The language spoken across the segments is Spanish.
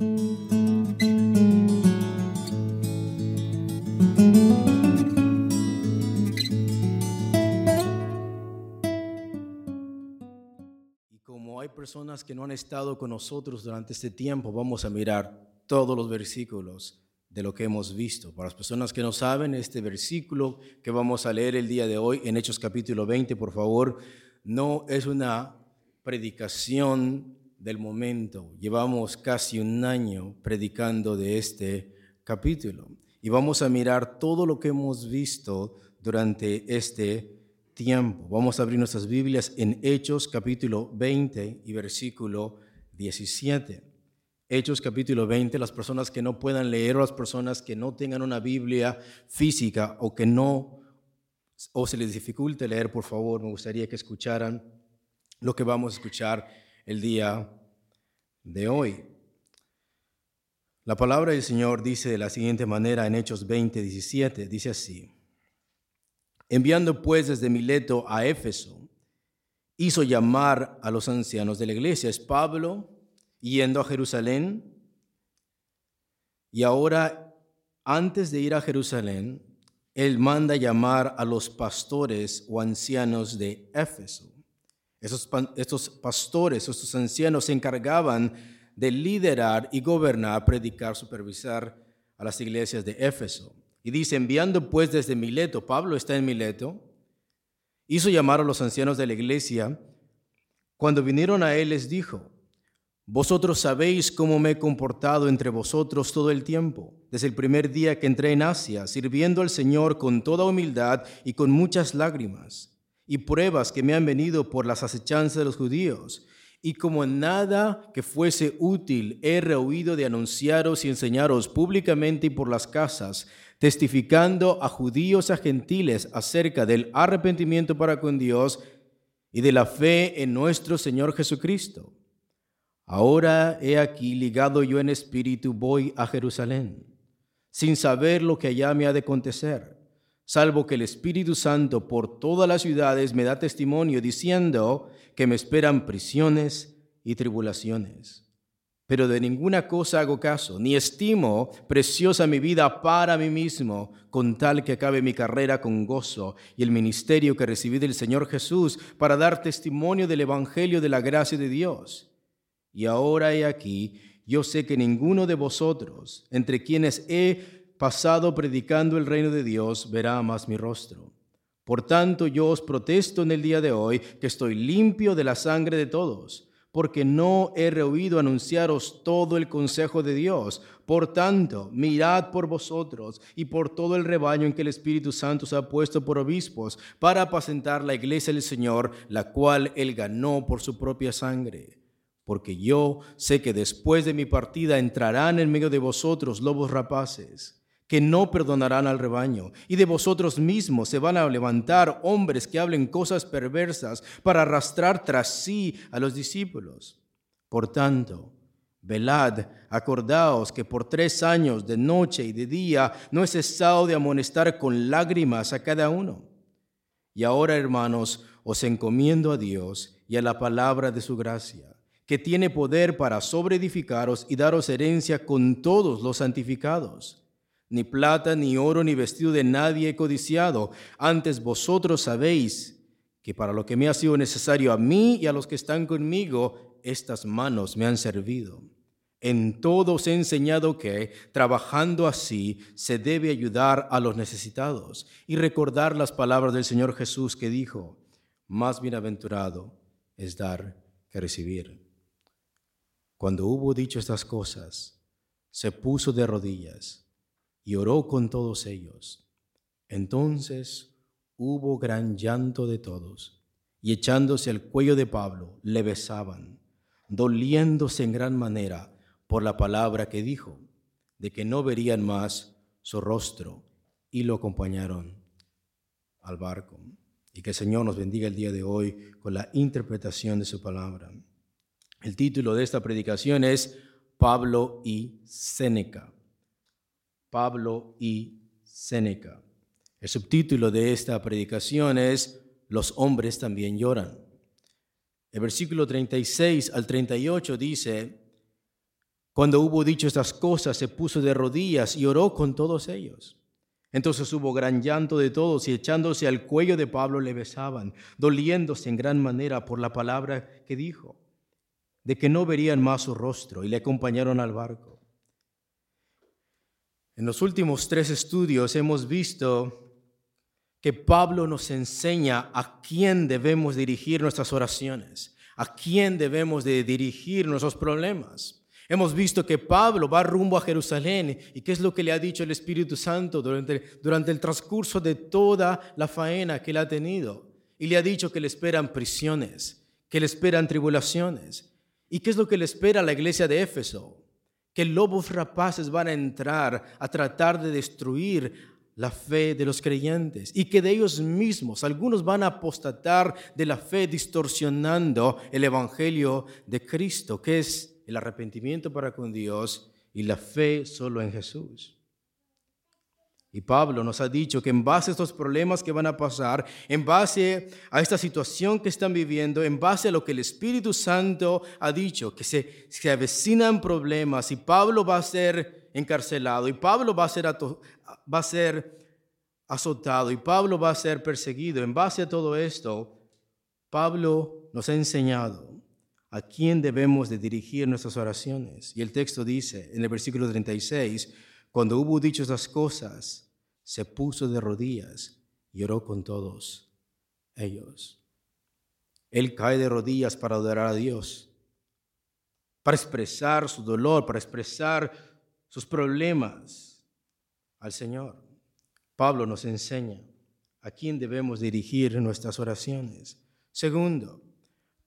Y como hay personas que no han estado con nosotros durante este tiempo, vamos a mirar todos los versículos de lo que hemos visto. Para las personas que no saben, este versículo que vamos a leer el día de hoy en Hechos capítulo 20, por favor, no es una predicación del momento. Llevamos casi un año predicando de este capítulo y vamos a mirar todo lo que hemos visto durante este tiempo. Vamos a abrir nuestras Biblias en Hechos capítulo 20 y versículo 17. Hechos capítulo 20, las personas que no puedan leer o las personas que no tengan una Biblia física o que no o se les dificulte leer, por favor, me gustaría que escucharan lo que vamos a escuchar el día de hoy. La palabra del Señor dice de la siguiente manera en Hechos 20, 17, dice así, enviando pues desde Mileto a Éfeso, hizo llamar a los ancianos de la iglesia, es Pablo, yendo a Jerusalén. Y ahora, antes de ir a Jerusalén, él manda llamar a los pastores o ancianos de Éfeso. Esos, estos pastores, estos ancianos se encargaban de liderar y gobernar, predicar, supervisar a las iglesias de Éfeso. Y dice, enviando pues desde Mileto, Pablo está en Mileto, hizo llamar a los ancianos de la iglesia. Cuando vinieron a él les dijo, vosotros sabéis cómo me he comportado entre vosotros todo el tiempo, desde el primer día que entré en Asia, sirviendo al Señor con toda humildad y con muchas lágrimas, y pruebas que me han venido por las acechanzas de los judíos. Y como nada que fuese útil he rehuido de anunciaros y enseñaros públicamente y por las casas, testificando a judíos y a gentiles acerca del arrepentimiento para con Dios y de la fe en nuestro Señor Jesucristo Ahora he aquí ligado yo en espíritu voy a Jerusalén, sin saber lo que allá me ha de acontecer, salvo que el Espíritu Santo por todas las ciudades me da testimonio diciendo que me esperan prisiones y tribulaciones. Pero de ninguna cosa hago caso, ni estimo preciosa mi vida para mí mismo, con tal que acabe mi carrera con gozo y el ministerio que recibí del Señor Jesús para dar testimonio del Evangelio de la gracia de Dios y ahora he aquí, yo sé que ninguno de vosotros, entre quienes he pasado predicando el reino de Dios, verá más mi rostro. Por tanto, yo os protesto en el día de hoy que estoy limpio de la sangre de todos, porque no he rehuido anunciaros todo el consejo de Dios. Por tanto, mirad por vosotros y por todo el rebaño en que el Espíritu Santo os ha puesto por obispos, para apacentar la iglesia del Señor, la cual él ganó por su propia sangre porque yo sé que después de mi partida entrarán en medio de vosotros lobos rapaces, que no perdonarán al rebaño, y de vosotros mismos se van a levantar hombres que hablen cosas perversas para arrastrar tras sí a los discípulos. Por tanto, velad, acordaos que por tres años de noche y de día no he cesado de amonestar con lágrimas a cada uno. Y ahora, hermanos, os encomiendo a Dios y a la palabra de su gracia que tiene poder para sobreedificaros y daros herencia con todos los santificados. Ni plata, ni oro, ni vestido de nadie he codiciado. Antes vosotros sabéis que para lo que me ha sido necesario a mí y a los que están conmigo, estas manos me han servido. En todo os he enseñado que, trabajando así, se debe ayudar a los necesitados y recordar las palabras del Señor Jesús que dijo, más bienaventurado es dar que recibir. Cuando hubo dicho estas cosas, se puso de rodillas y oró con todos ellos. Entonces hubo gran llanto de todos, y echándose al cuello de Pablo, le besaban, doliéndose en gran manera por la palabra que dijo, de que no verían más su rostro, y lo acompañaron al barco. Y que el Señor nos bendiga el día de hoy con la interpretación de su palabra. El título de esta predicación es Pablo y Séneca. Pablo y Séneca. El subtítulo de esta predicación es Los hombres también lloran. El versículo 36 al 38 dice, Cuando hubo dicho estas cosas, se puso de rodillas y oró con todos ellos. Entonces hubo gran llanto de todos y echándose al cuello de Pablo le besaban, doliéndose en gran manera por la palabra que dijo, de que no verían más su rostro y le acompañaron al barco. En los últimos tres estudios hemos visto que Pablo nos enseña a quién debemos dirigir nuestras oraciones, a quién debemos de dirigir nuestros problemas. Hemos visto que Pablo va rumbo a Jerusalén y qué es lo que le ha dicho el Espíritu Santo durante, durante el transcurso de toda la faena que él ha tenido. Y le ha dicho que le esperan prisiones, que le esperan tribulaciones. ¿Y qué es lo que le espera a la iglesia de Éfeso? Que lobos rapaces van a entrar a tratar de destruir la fe de los creyentes y que de ellos mismos algunos van a apostatar de la fe distorsionando el Evangelio de Cristo, que es el arrepentimiento para con Dios y la fe solo en Jesús. Y Pablo nos ha dicho que en base a estos problemas que van a pasar, en base a esta situación que están viviendo, en base a lo que el Espíritu Santo ha dicho, que se, se avecinan problemas y Pablo va a ser encarcelado y Pablo va a ser, va a ser azotado y Pablo va a ser perseguido. En base a todo esto, Pablo nos ha enseñado a quién debemos de dirigir nuestras oraciones. Y el texto dice en el versículo 36, cuando hubo dicho estas cosas, se puso de rodillas y oró con todos ellos. Él cae de rodillas para adorar a Dios, para expresar su dolor, para expresar sus problemas al Señor. Pablo nos enseña a quién debemos dirigir nuestras oraciones. Segundo,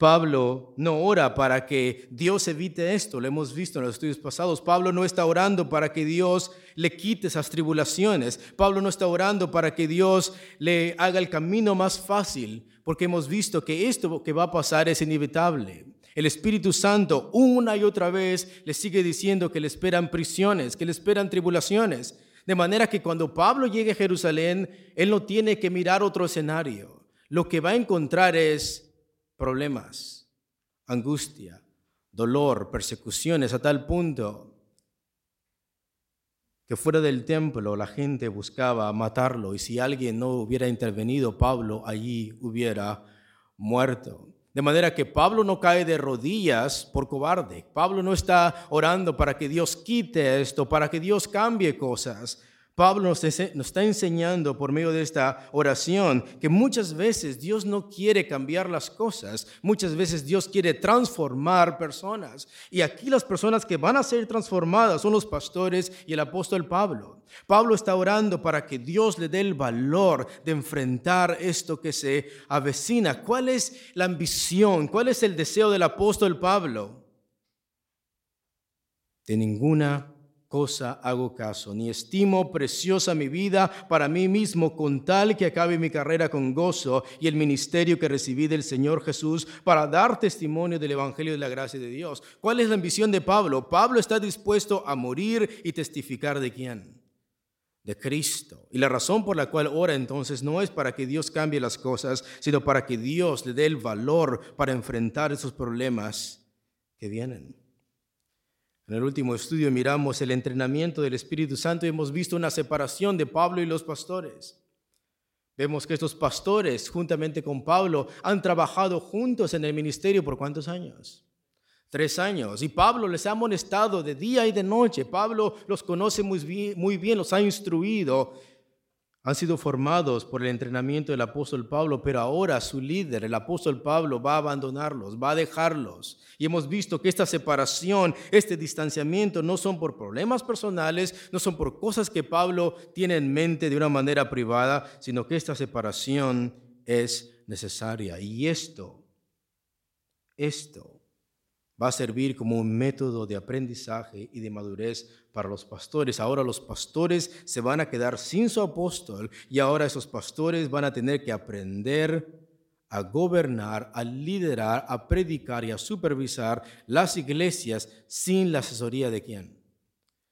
Pablo no ora para que Dios evite esto, lo hemos visto en los estudios pasados. Pablo no está orando para que Dios le quite esas tribulaciones. Pablo no está orando para que Dios le haga el camino más fácil, porque hemos visto que esto que va a pasar es inevitable. El Espíritu Santo una y otra vez le sigue diciendo que le esperan prisiones, que le esperan tribulaciones. De manera que cuando Pablo llegue a Jerusalén, él no tiene que mirar otro escenario. Lo que va a encontrar es problemas, angustia, dolor, persecuciones, a tal punto que fuera del templo la gente buscaba matarlo y si alguien no hubiera intervenido, Pablo allí hubiera muerto. De manera que Pablo no cae de rodillas por cobarde. Pablo no está orando para que Dios quite esto, para que Dios cambie cosas. Pablo nos, está enseñando por medio de esta oración que muchas veces Dios no quiere cambiar las cosas, muchas veces Dios quiere transformar personas. Y aquí las personas que van a ser transformadas son los pastores y el apóstol Pablo. Pablo está orando para que Dios le dé el valor de enfrentar esto que se avecina. ¿Cuál es la ambición? ¿Cuál es el deseo del apóstol Pablo? De ninguna cosa hago caso, ni estimo preciosa mi vida para mí mismo con tal que acabe mi carrera con gozo y el ministerio que recibí del Señor Jesús para dar testimonio del Evangelio de la gracia de Dios. ¿Cuál es la ambición de Pablo? Pablo está dispuesto a morir y testificar de quién? De Cristo. Y la razón por la cual ora entonces no es para que Dios cambie las cosas, sino para que Dios le dé el valor para enfrentar esos problemas que vienen. En el último estudio miramos el entrenamiento del Espíritu Santo y hemos visto una separación de Pablo y los pastores. Vemos que estos pastores, juntamente con Pablo, han trabajado juntos en el ministerio por cuántos años? Tres años. Y Pablo les ha amonestado de día y de noche. Pablo los conoce muy bien, muy bien los ha instruido han sido formados por el entrenamiento del apóstol Pablo, pero ahora su líder, el apóstol Pablo, va a abandonarlos, va a dejarlos. Y hemos visto que esta separación, este distanciamiento no son por problemas personales, no son por cosas que Pablo tiene en mente de una manera privada, sino que esta separación es necesaria. Y esto, esto va a servir como un método de aprendizaje y de madurez para los pastores. Ahora los pastores se van a quedar sin su apóstol y ahora esos pastores van a tener que aprender a gobernar, a liderar, a predicar y a supervisar las iglesias sin la asesoría de quién?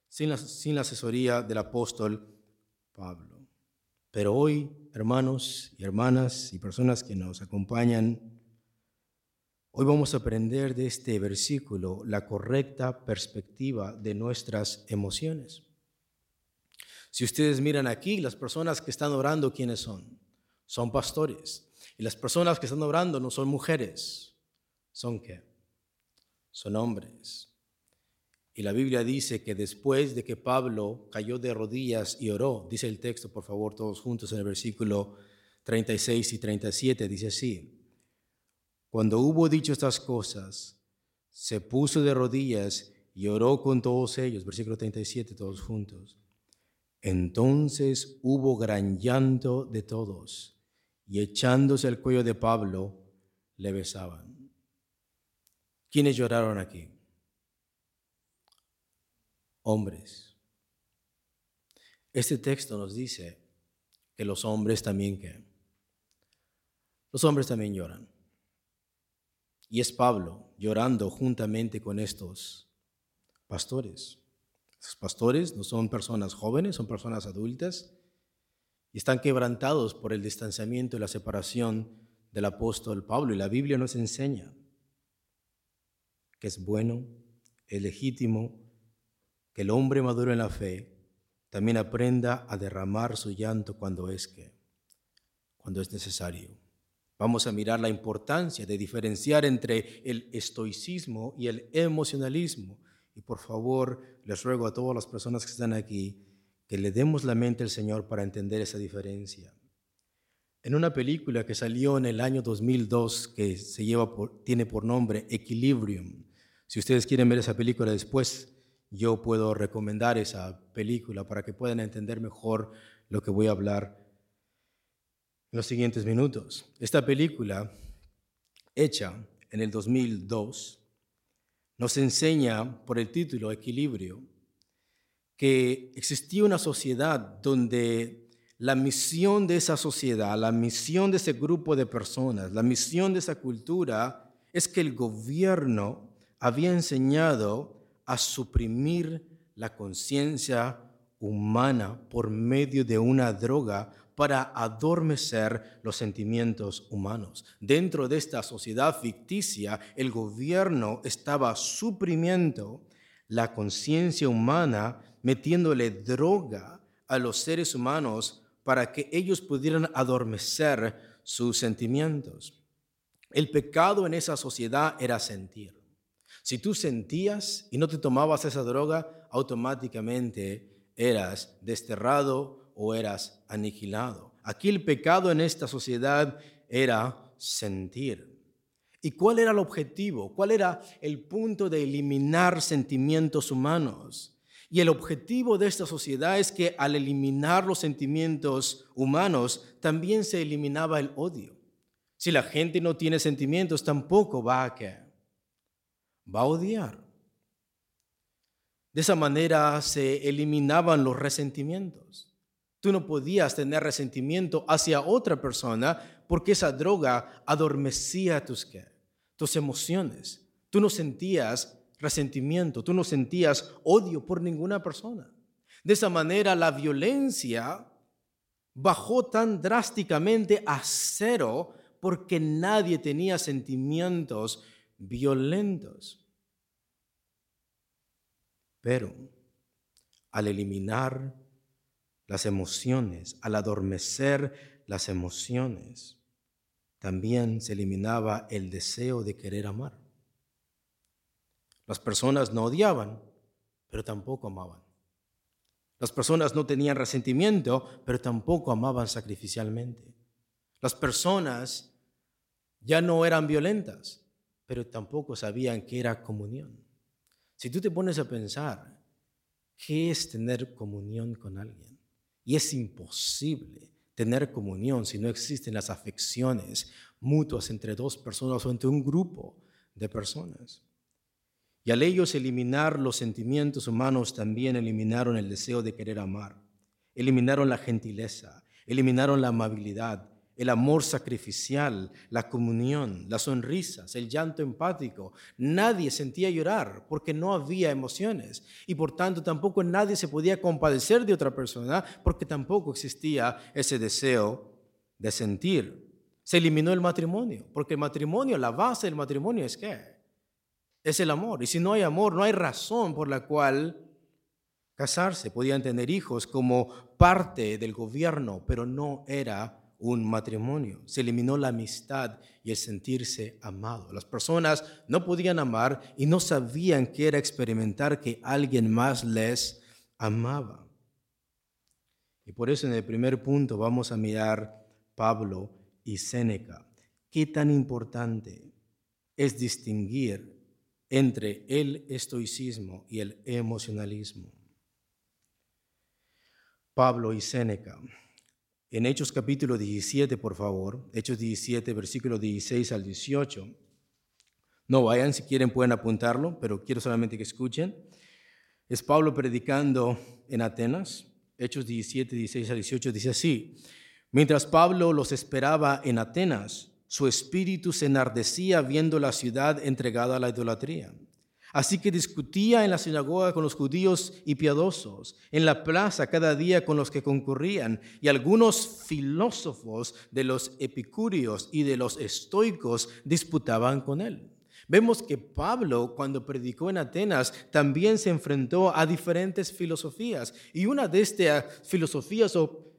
Sin la, sin la asesoría del apóstol Pablo. Pero hoy, hermanos y hermanas y personas que nos acompañan, Hoy vamos a aprender de este versículo la correcta perspectiva de nuestras emociones. Si ustedes miran aquí, las personas que están orando, ¿quiénes son? Son pastores. Y las personas que están orando no son mujeres. ¿Son qué? Son hombres. Y la Biblia dice que después de que Pablo cayó de rodillas y oró, dice el texto, por favor, todos juntos en el versículo 36 y 37, dice así, cuando hubo dicho estas cosas, se puso de rodillas y oró con todos ellos, versículo 37, todos juntos. Entonces hubo gran llanto de todos, y echándose al cuello de Pablo, le besaban. ¿Quiénes lloraron aquí? Hombres. Este texto nos dice que los hombres también que los hombres también lloran. Y es Pablo llorando juntamente con estos pastores. Los pastores no son personas jóvenes, son personas adultas y están quebrantados por el distanciamiento y la separación del apóstol Pablo. Y la Biblia nos enseña que es bueno, es legítimo que el hombre maduro en la fe también aprenda a derramar su llanto cuando es que, cuando es necesario. Vamos a mirar la importancia de diferenciar entre el estoicismo y el emocionalismo. Y por favor, les ruego a todas las personas que están aquí que le demos la mente al Señor para entender esa diferencia. En una película que salió en el año 2002 que se lleva tiene por nombre Equilibrium. Si ustedes quieren ver esa película después, yo puedo recomendar esa película para que puedan entender mejor lo que voy a hablar en los siguientes minutos. Esta película, hecha en el 2002, nos enseña por el título Equilibrio que existía una sociedad donde la misión de esa sociedad, la misión de ese grupo de personas, la misión de esa cultura es que el gobierno había enseñado a suprimir la conciencia humana por medio de una droga para adormecer los sentimientos humanos. Dentro de esta sociedad ficticia, el gobierno estaba suprimiendo la conciencia humana, metiéndole droga a los seres humanos para que ellos pudieran adormecer sus sentimientos. El pecado en esa sociedad era sentir. Si tú sentías y no te tomabas esa droga, automáticamente eras desterrado o eras aniquilado. Aquí el pecado en esta sociedad era sentir. ¿Y cuál era el objetivo? ¿Cuál era el punto de eliminar sentimientos humanos? Y el objetivo de esta sociedad es que al eliminar los sentimientos humanos, también se eliminaba el odio. Si la gente no tiene sentimientos, tampoco va a qué? Va a odiar. De esa manera se eliminaban los resentimientos. Tú no podías tener resentimiento hacia otra persona porque esa droga adormecía tus, tus emociones. Tú no sentías resentimiento, tú no sentías odio por ninguna persona. De esa manera la violencia bajó tan drásticamente a cero porque nadie tenía sentimientos violentos. Pero al eliminar las emociones, al adormecer las emociones, también se eliminaba el deseo de querer amar. Las personas no odiaban, pero tampoco amaban. Las personas no tenían resentimiento, pero tampoco amaban sacrificialmente. Las personas ya no eran violentas, pero tampoco sabían qué era comunión. Si tú te pones a pensar, ¿qué es tener comunión con alguien? Y es imposible tener comunión si no existen las afecciones mutuas entre dos personas o entre un grupo de personas. Y al ellos eliminar los sentimientos humanos, también eliminaron el deseo de querer amar, eliminaron la gentileza, eliminaron la amabilidad, el amor sacrificial, la comunión, las sonrisas, el llanto empático. Nadie sentía llorar porque no había emociones y por tanto tampoco nadie se podía compadecer de otra persona porque tampoco existía ese deseo de sentir. Se eliminó el matrimonio, porque el matrimonio, la base del matrimonio es qué? Es el amor. Y si no hay amor, no hay razón por la cual casarse. Podían tener hijos como parte del gobierno, pero no era un matrimonio. Se eliminó la amistad y el sentirse amado. Las personas no podían amar y no sabían qué era experimentar que alguien más les amaba. Y por eso en el primer punto vamos a mirar Pablo y Séneca. ¿Qué tan importante es distinguir entre el estoicismo y el emocionalismo? Pablo y Séneca. En Hechos capítulo 17, por favor, Hechos 17, versículo 16 al 18. No vayan, si quieren pueden apuntarlo, pero quiero solamente que escuchen. Es Pablo predicando en Atenas, Hechos 17, 16 al 18, dice así, mientras Pablo los esperaba en Atenas, su espíritu se enardecía viendo la ciudad entregada a la idolatría Así que discutía en la sinagoga con los judíos y piadosos, en la plaza cada día con los que concurrían, y algunos filósofos de los epicúreos y de los estoicos disputaban con él. Vemos que Pablo, cuando predicó en Atenas, también se enfrentó a diferentes filosofías, y una de estas filosofías o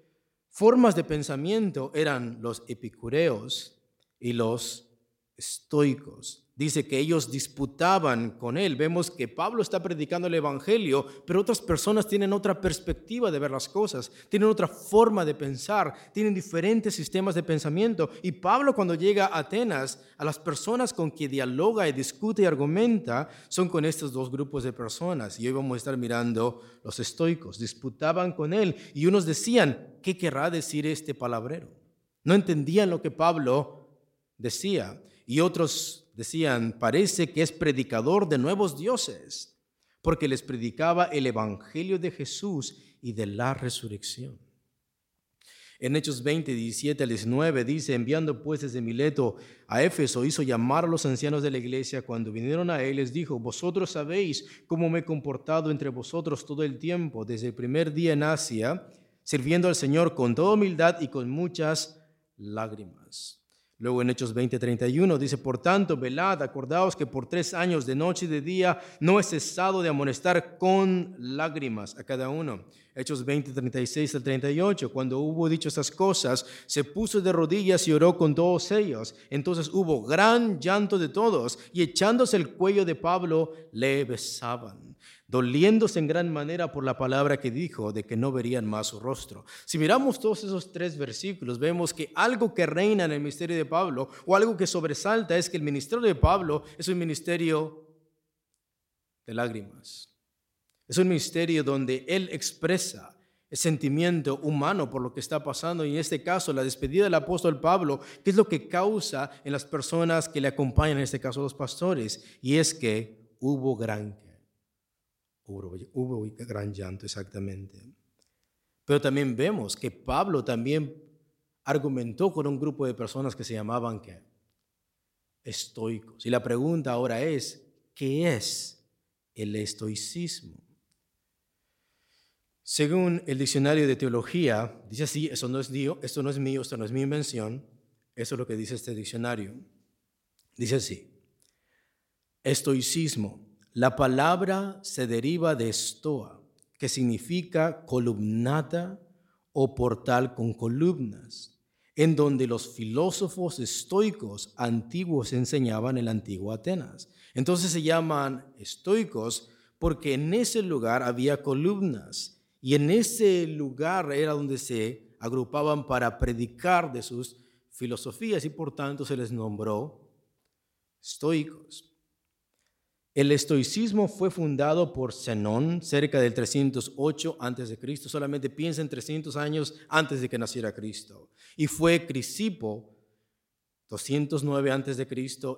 formas de pensamiento eran los epicureos y los estoicos dice que ellos disputaban con él. Vemos que Pablo está predicando el Evangelio, pero otras personas tienen otra perspectiva de ver las cosas, tienen otra forma de pensar, tienen diferentes sistemas de pensamiento. Y Pablo cuando llega a Atenas, a las personas con que dialoga y discute y argumenta, son con estos dos grupos de personas. Y hoy vamos a estar mirando los estoicos. Disputaban con él y unos decían, ¿qué querrá decir este palabrero? No entendían lo que Pablo decía. Y otros decían, parece que es predicador de nuevos dioses, porque les predicaba el Evangelio de Jesús y de la resurrección. En Hechos 20, 17 al 19 dice, enviando pues desde Mileto a Éfeso, hizo llamar a los ancianos de la iglesia. Cuando vinieron a él, les dijo, vosotros sabéis cómo me he comportado entre vosotros todo el tiempo, desde el primer día en Asia, sirviendo al Señor con toda humildad y con muchas lágrimas Luego en Hechos 20:31 dice, por tanto, velad, acordaos que por tres años de noche y de día no he cesado de amonestar con lágrimas a cada uno. Hechos 20:36 al 38, cuando hubo dicho estas cosas, se puso de rodillas y oró con todos ellos. Entonces hubo gran llanto de todos y echándose el cuello de Pablo, le besaban doliéndose en gran manera por la palabra que dijo de que no verían más su rostro. Si miramos todos esos tres versículos, vemos que algo que reina en el ministerio de Pablo o algo que sobresalta es que el ministerio de Pablo es un ministerio de lágrimas. Es un ministerio donde él expresa el sentimiento humano por lo que está pasando y en este caso la despedida del apóstol Pablo, que es lo que causa en las personas que le acompañan, en este caso los pastores, y es que hubo gran Hubo, gran llanto, exactamente. Pero también vemos que Pablo también argumentó con un grupo de personas que se llamaban ¿qué? estoicos. Y la pregunta ahora es, ¿qué es el estoicismo? Según el diccionario de teología, dice así, eso no es mío, esto no es mío, esto no es mi invención, eso es lo que dice este diccionario. Dice así, estoicismo la palabra se deriva de estoa, que significa columnata o portal con columnas, en donde los filósofos estoicos antiguos enseñaban el antiguo Atenas. Entonces se llaman estoicos porque en ese lugar había columnas y en ese lugar era donde se agrupaban para predicar de sus filosofías y por tanto se les nombró estoicos. El estoicismo fue fundado por Zenón cerca del 308 a.C. Solamente piensa en 300 años antes de que naciera Cristo. Y fue Crisipo, 209 a.C.,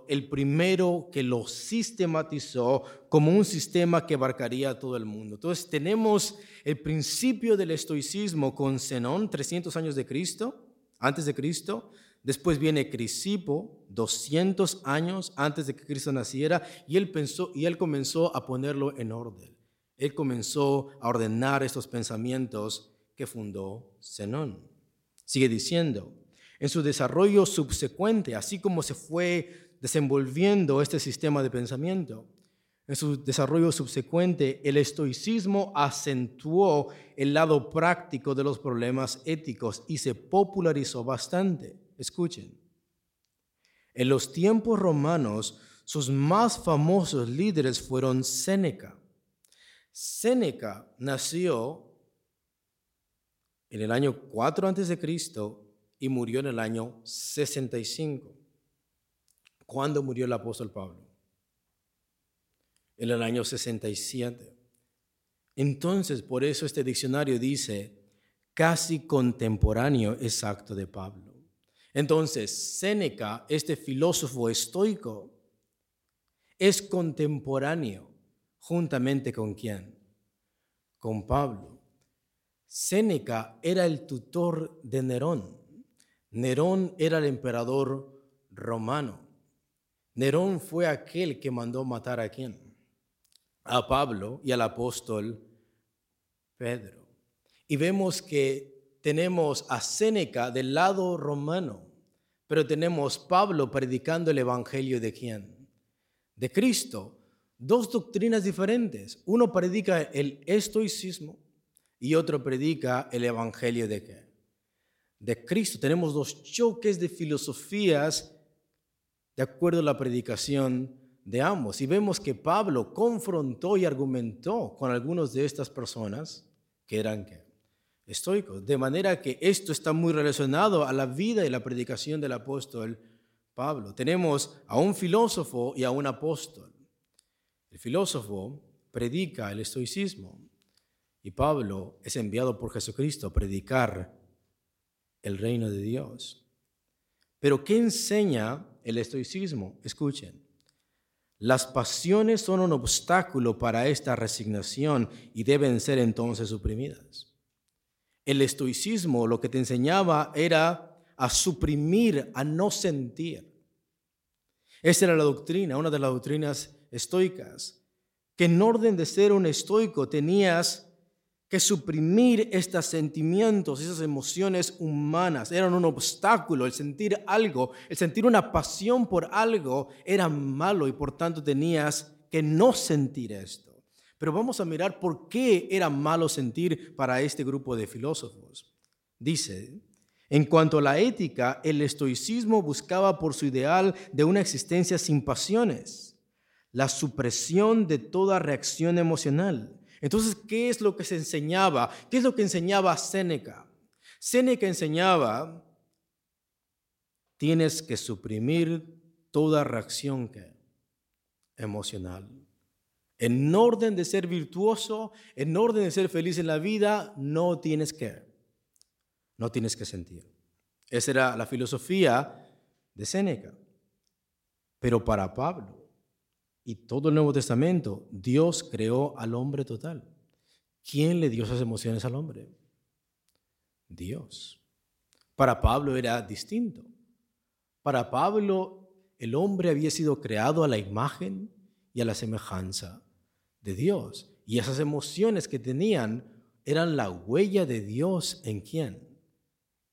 el primero que lo sistematizó como un sistema que abarcaría a todo el mundo. Entonces tenemos el principio del estoicismo con Zenón, 300 años de Cristo, antes de Cristo, Después viene Crisipo, 200 años antes de que Cristo naciera, y él, pensó, y él comenzó a ponerlo en orden. Él comenzó a ordenar estos pensamientos que fundó Zenón. Sigue diciendo, en su desarrollo subsecuente, así como se fue desenvolviendo este sistema de pensamiento. En su desarrollo subsecuente, el estoicismo acentuó el lado práctico de los problemas éticos y se popularizó bastante. Escuchen, en los tiempos romanos, sus más famosos líderes fueron Séneca. Séneca nació en el año 4 a.C y murió en el año 65. ¿Cuándo murió el apóstol Pablo? En el año 67. Entonces, por eso este diccionario dice casi contemporáneo exacto de Pablo. Entonces, Séneca, este filósofo estoico, es contemporáneo juntamente con quién? Con Pablo. Séneca era el tutor de Nerón. Nerón era el emperador romano. Nerón fue aquel que mandó matar a quién? A Pablo y al apóstol Pedro. Y vemos que tenemos a Séneca del lado romano, pero tenemos Pablo predicando el evangelio de quién? De Cristo. Dos doctrinas diferentes. Uno predica el estoicismo y otro predica el evangelio de qué? de Cristo. Tenemos dos choques de filosofías de acuerdo a la predicación de ambos. Y vemos que Pablo confrontó y argumentó con algunos de estas personas que eran estoicos. De manera que esto está muy relacionado a la vida y la predicación del apóstol Pablo. Tenemos a un filósofo y a un apóstol. El filósofo predica el estoicismo y Pablo es enviado por Jesucristo a predicar el reino de Dios. Pero ¿qué enseña el estoicismo? Escuchen. Las pasiones son un obstáculo para esta resignación y deben ser entonces suprimidas. El estoicismo lo que te enseñaba era a suprimir, a no sentir. Esa era la doctrina, una de las doctrinas estoicas, que en orden de ser un estoico tenías que suprimir estos sentimientos, esas emociones humanas. Eran un obstáculo. El sentir algo, el sentir una pasión por algo era malo y por tanto tenías que no sentir esto. Pero vamos a mirar por qué era malo sentir para este grupo de filósofos. Dice, en cuanto a la ética, el estoicismo buscaba por su ideal de una existencia sin pasiones, la supresión de toda reacción emocional entonces, ¿qué es lo que se enseñaba? ¿Qué es lo que enseñaba Séneca? Séneca enseñaba, tienes que suprimir toda reacción emocional. En orden de ser virtuoso, en orden de ser feliz en la vida, no tienes que, no tienes que sentir. Esa era la filosofía de Séneca. Pero para Pablo, y todo el Nuevo Testamento, Dios creó al hombre total. ¿Quién le dio esas emociones al hombre? Dios. Para Pablo era distinto. Para Pablo el hombre había sido creado a la imagen y a la semejanza de Dios. Y esas emociones que tenían eran la huella de Dios en quién?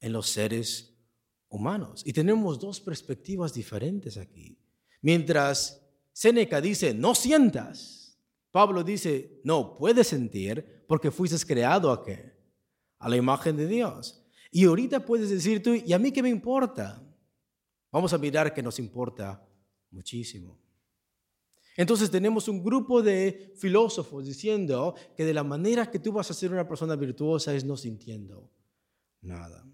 En los seres humanos. Y tenemos dos perspectivas diferentes aquí. Mientras Séneca dice, no sientas. Pablo dice, no, puedes sentir porque fuiste creado a qué? A la imagen de Dios. Y ahorita puedes decir tú, ¿y a mí qué me importa? Vamos a mirar que nos importa muchísimo. Entonces tenemos un grupo de filósofos diciendo que de la manera que tú vas a ser una persona virtuosa es no sintiendo nada.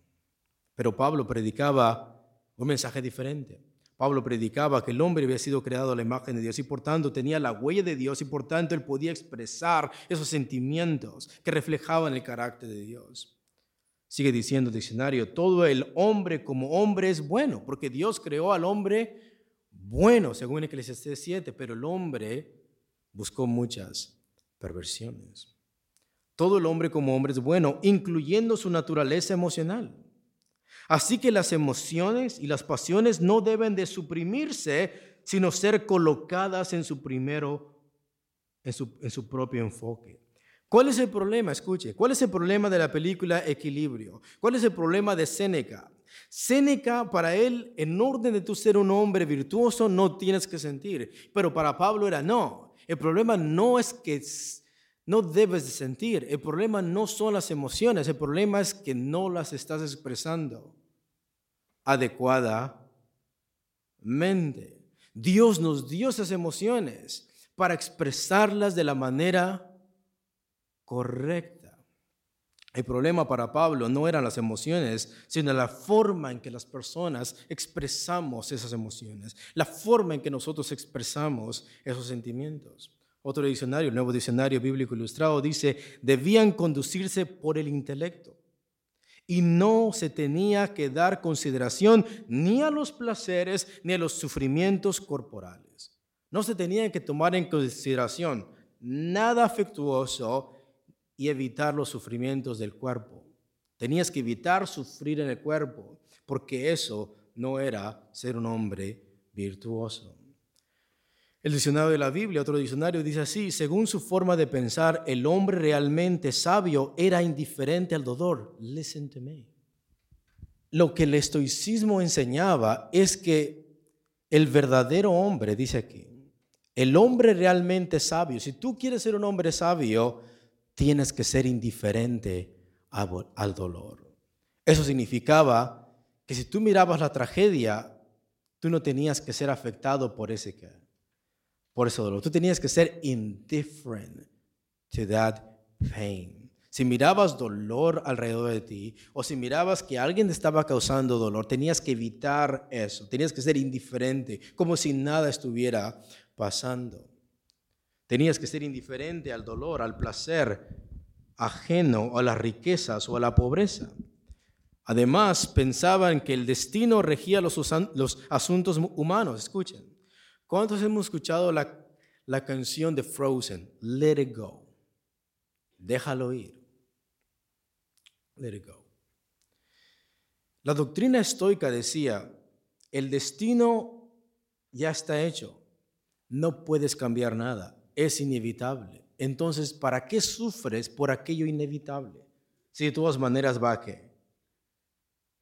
Pero Pablo predicaba un mensaje diferente. Pablo predicaba que el hombre había sido creado a la imagen de Dios y por tanto tenía la huella de Dios y por tanto él podía expresar esos sentimientos que reflejaban el carácter de Dios. Sigue diciendo el diccionario, todo el hombre como hombre es bueno, porque Dios creó al hombre bueno, según Eclesiastes 7, pero el hombre buscó muchas perversiones. Todo el hombre como hombre es bueno, incluyendo su naturaleza emocional. Así que las emociones y las pasiones no deben de suprimirse, sino ser colocadas en su primero, en su, en su propio enfoque. ¿Cuál es el problema? Escuche, ¿cuál es el problema de la película Equilibrio? ¿Cuál es el problema de Séneca? Séneca, para él, en orden de tú ser un hombre virtuoso, no tienes que sentir. Pero para Pablo era no. El problema no es que no debes de sentir. El problema no son las emociones. El problema es que no las estás expresando adecuadamente. Dios nos dio esas emociones para expresarlas de la manera correcta. El problema para Pablo no eran las emociones, sino la forma en que las personas expresamos esas emociones, la forma en que nosotros expresamos esos sentimientos. Otro diccionario, el nuevo diccionario bíblico ilustrado, dice, debían conducirse por el intelecto y no se tenía que dar consideración ni a los placeres ni a los sufrimientos corporales. No se tenía que tomar en consideración nada afectuoso y evitar los sufrimientos del cuerpo. Tenías que evitar sufrir en el cuerpo, porque eso no era ser un hombre virtuoso. El diccionario de la Biblia, otro diccionario, dice así, según su forma de pensar, el hombre realmente sabio era indiferente al dolor. Listen to me. Lo que el estoicismo enseñaba es que el verdadero hombre, dice aquí, el hombre realmente sabio, si tú quieres ser un hombre sabio, tienes que ser indiferente al dolor. Eso significaba que si tú mirabas la tragedia, tú no tenías que ser afectado por ese, por ese dolor. Tú tenías que ser indifferent to that pain. Si mirabas dolor alrededor de ti o si mirabas que alguien te estaba causando dolor, tenías que evitar eso. Tenías que ser indiferente, como si nada estuviera pasando. Tenías que ser indiferente al dolor, al placer ajeno, a las riquezas o a la pobreza. Además, pensaban que el destino regía los, asuntos humanos. Escuchen, ¿cuántos hemos escuchado la, canción de Frozen, Let It Go? Déjalo ir. Let it go. La doctrina estoica decía, el destino ya está hecho, no puedes cambiar nada es inevitable. Entonces, ¿para qué sufres por aquello inevitable? Si de todas maneras va a qué?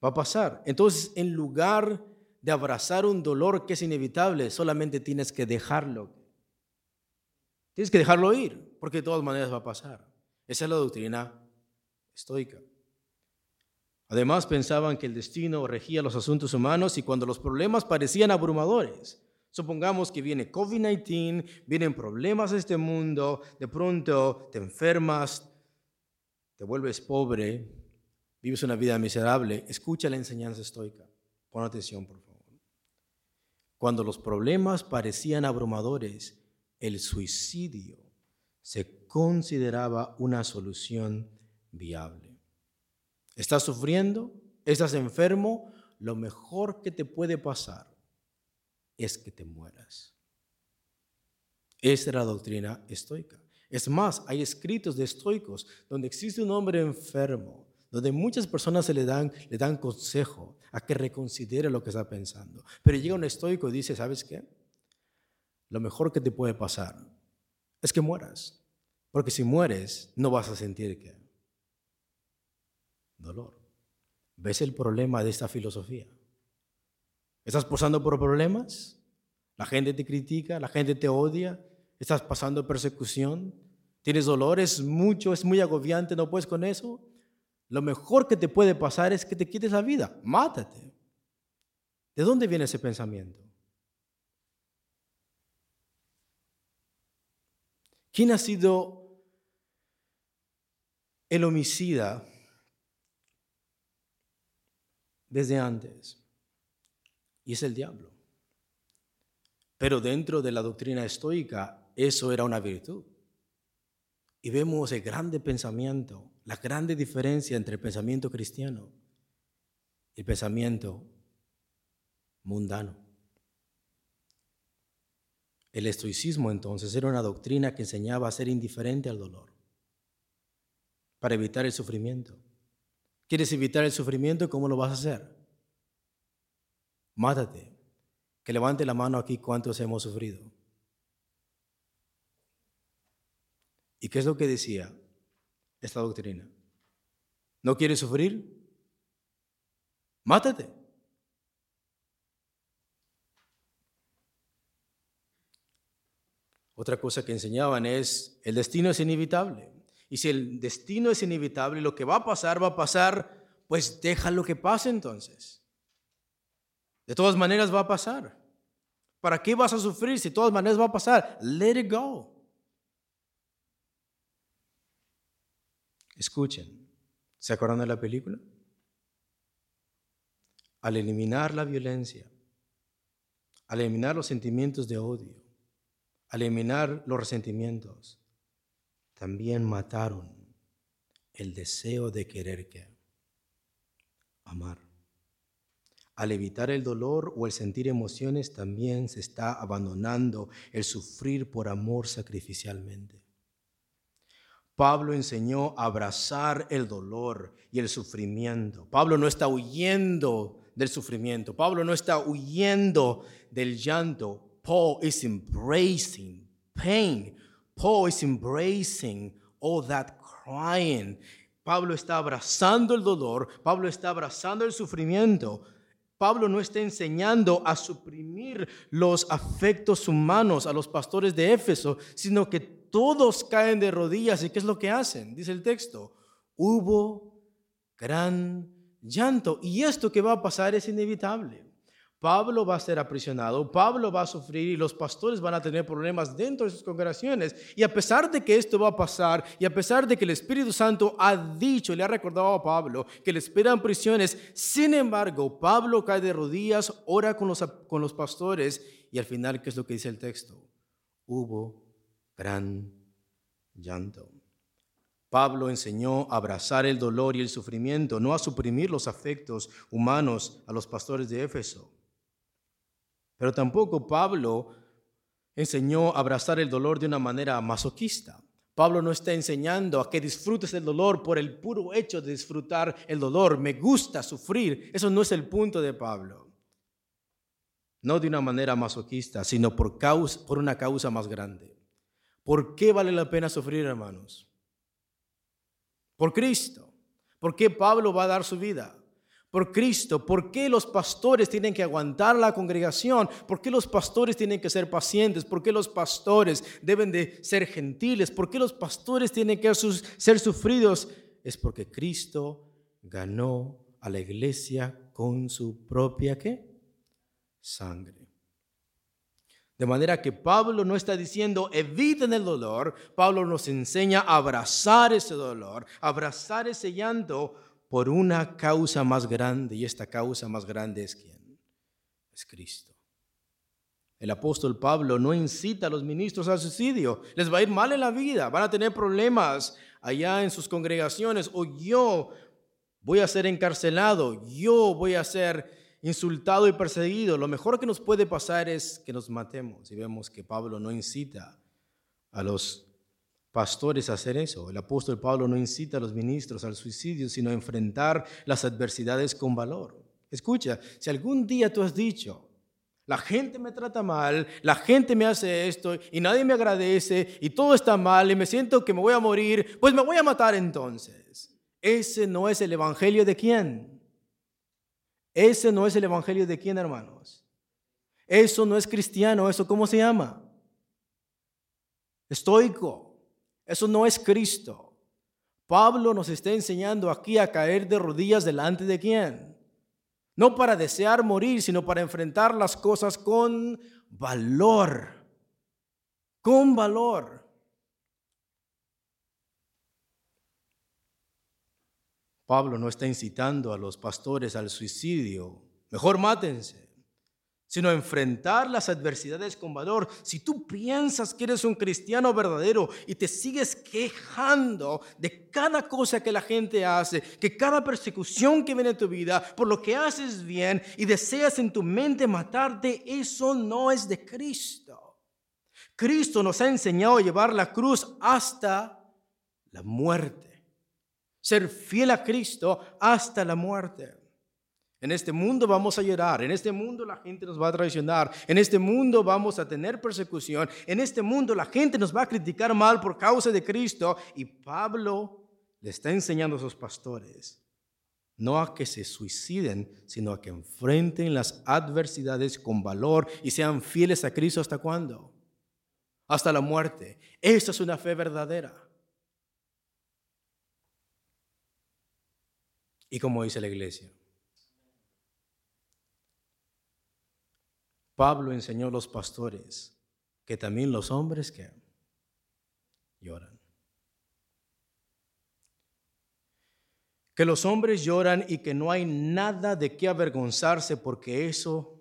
Va a pasar. Entonces, en lugar de abrazar un dolor que es inevitable, solamente tienes que dejarlo. Tienes que dejarlo ir, porque de todas maneras va a pasar. Esa es la doctrina estoica. Además, pensaban que el destino regía los asuntos humanos y cuando los problemas parecían abrumadores, Supongamos que viene COVID-19, vienen problemas a este mundo, de pronto te enfermas, te vuelves pobre, vives una vida miserable. Escucha la enseñanza estoica. Pon atención, por favor. Cuando los problemas parecían abrumadores, el suicidio se consideraba una solución viable. ¿Estás sufriendo? ¿Estás enfermo? Lo mejor que te puede pasar es que te mueras. Esa era la doctrina estoica. Es más, hay escritos de estoicos donde existe un hombre enfermo, donde muchas personas se le dan, le dan consejo a que reconsidere lo que está pensando. Pero llega un estoico y dice, ¿sabes qué? Lo mejor que te puede pasar es que mueras. Porque si mueres, no vas a sentir qué? Dolor. ¿Ves el problema de esta filosofía? ¿Estás pasando por problemas? ¿La gente te critica? ¿La gente te odia? ¿Estás pasando persecución? ¿Tienes dolores? Mucho, es muy agobiante, no puedes con eso. Lo mejor que te puede pasar es que te quites la vida. Mátate. ¿De dónde viene ese pensamiento? ¿Quién ha sido el homicida desde antes? Y es el diablo. Pero dentro de la doctrina estoica, eso era una virtud. Y vemos el grande pensamiento, la grande diferencia entre el pensamiento cristiano y el pensamiento mundano. El estoicismo entonces era una doctrina que enseñaba a ser indiferente al dolor, para evitar el sufrimiento. ¿Quieres evitar el sufrimiento? ¿Cómo lo vas a hacer? Mátate. Que levante la mano aquí cuántos hemos sufrido. ¿Y qué es lo que decía esta doctrina? ¿No quieres sufrir? mátate. Otra cosa que enseñaban es, el destino es inevitable. Y si el destino es inevitable, lo que va a pasar, va a pasar, pues deja lo que pase entonces. De todas maneras va a pasar. ¿Para qué vas a sufrir si de todas maneras va a pasar? Let it go. Escuchen, ¿se acuerdan de la película? Al eliminar la violencia, al eliminar los sentimientos de odio, al eliminar los resentimientos, también mataron el deseo de querer que amar. Al evitar el dolor o el sentir emociones, también se está abandonando el sufrir por amor sacrificialmente. Pablo enseñó a abrazar el dolor y el sufrimiento. Pablo no está huyendo del sufrimiento. Pablo no está huyendo del llanto. Paul is embracing pain. Paul is embracing all that crying. Pablo está abrazando el dolor. Pablo está abrazando el sufrimiento. Pablo no está enseñando a suprimir los afectos humanos a los pastores de Éfeso, sino que todos caen de rodillas. ¿Y qué es lo que hacen? Dice el texto. Hubo gran llanto. Y esto que va a pasar es inevitable. Pablo va a ser aprisionado, Pablo va a sufrir y los pastores van a tener problemas dentro de sus congregaciones. Y a pesar de que esto va a pasar y a pesar de que el Espíritu Santo ha dicho, le ha recordado a Pablo que le esperan prisiones, sin embargo, Pablo cae de rodillas, ora con los, con los pastores y al final, ¿qué es lo que dice el texto? Hubo gran llanto. Pablo enseñó a abrazar el dolor y el sufrimiento, no a suprimir los afectos humanos a los pastores de Éfeso. Pero tampoco Pablo enseñó a abrazar el dolor de una manera masoquista. Pablo no está enseñando a que disfrutes el dolor por el puro hecho de disfrutar el dolor. Me gusta sufrir. Eso no es el punto de Pablo. No de una manera masoquista, sino por, por una causa más grande. ¿Por qué vale la pena sufrir, hermanos? Por Cristo. ¿Por qué Pablo va a dar su vida? Por Cristo. ¿Por qué los pastores tienen que aguantar la congregación? ¿Por qué los pastores tienen que ser pacientes? ¿Por qué los pastores deben de ser gentiles? ¿Por qué los pastores tienen que ser sufridos? Es porque Cristo ganó a la iglesia con su propia ¿qué? sangre. De manera que Pablo no está diciendo eviten el dolor, Pablo nos enseña a abrazar ese dolor, abrazar ese llanto por una causa más grande y esta causa más grande es quién? Es Cristo. El apóstol Pablo no incita a los ministros al suicidio, les va a ir mal en la vida, van a tener problemas allá en sus congregaciones o yo voy a ser encarcelado, yo voy a ser insultado y perseguido, lo mejor que nos puede pasar es que nos matemos. Y vemos que Pablo no incita a los pastores a hacer eso. El apóstol Pablo no incita a los ministros al suicidio, sino a enfrentar las adversidades con valor. Escucha, si algún día tú has dicho, la gente me trata mal, la gente me hace esto y nadie me agradece y todo está mal y me siento que me voy a morir, pues me voy a matar entonces. Ese no es el evangelio de quién? Ese no es el evangelio de quién, hermanos. Eso no es cristiano, eso ¿cómo se llama? Estoico. Eso no es Cristo. Pablo nos está enseñando aquí a caer de rodillas delante de quién. No para desear morir, sino para enfrentar las cosas con valor. Con valor. Pablo no está incitando a los pastores al suicidio, mejor mátense, sino enfrentar las adversidades con valor. Si tú piensas que eres un cristiano verdadero y te sigues quejando de cada cosa que la gente hace, que cada persecución que viene en tu vida, por lo que haces bien y deseas en tu mente matarte, eso no es de Cristo. Cristo nos ha enseñado a llevar la cruz hasta la muerte ser fiel a Cristo hasta la muerte. En este mundo vamos a llorar, en este mundo la gente nos va a traicionar, en este mundo vamos a tener persecución, en este mundo la gente nos va a criticar mal por causa de Cristo. Y Pablo le está enseñando a sus pastores, no a que se suiciden, sino a que enfrenten las adversidades con valor y sean fieles a Cristo hasta cuándo? Hasta la muerte. Esa es una fe verdadera. Y como dice la iglesia, Pablo enseñó a los pastores que también los hombres que lloran. Que los hombres lloran y que no hay nada de qué avergonzarse porque eso,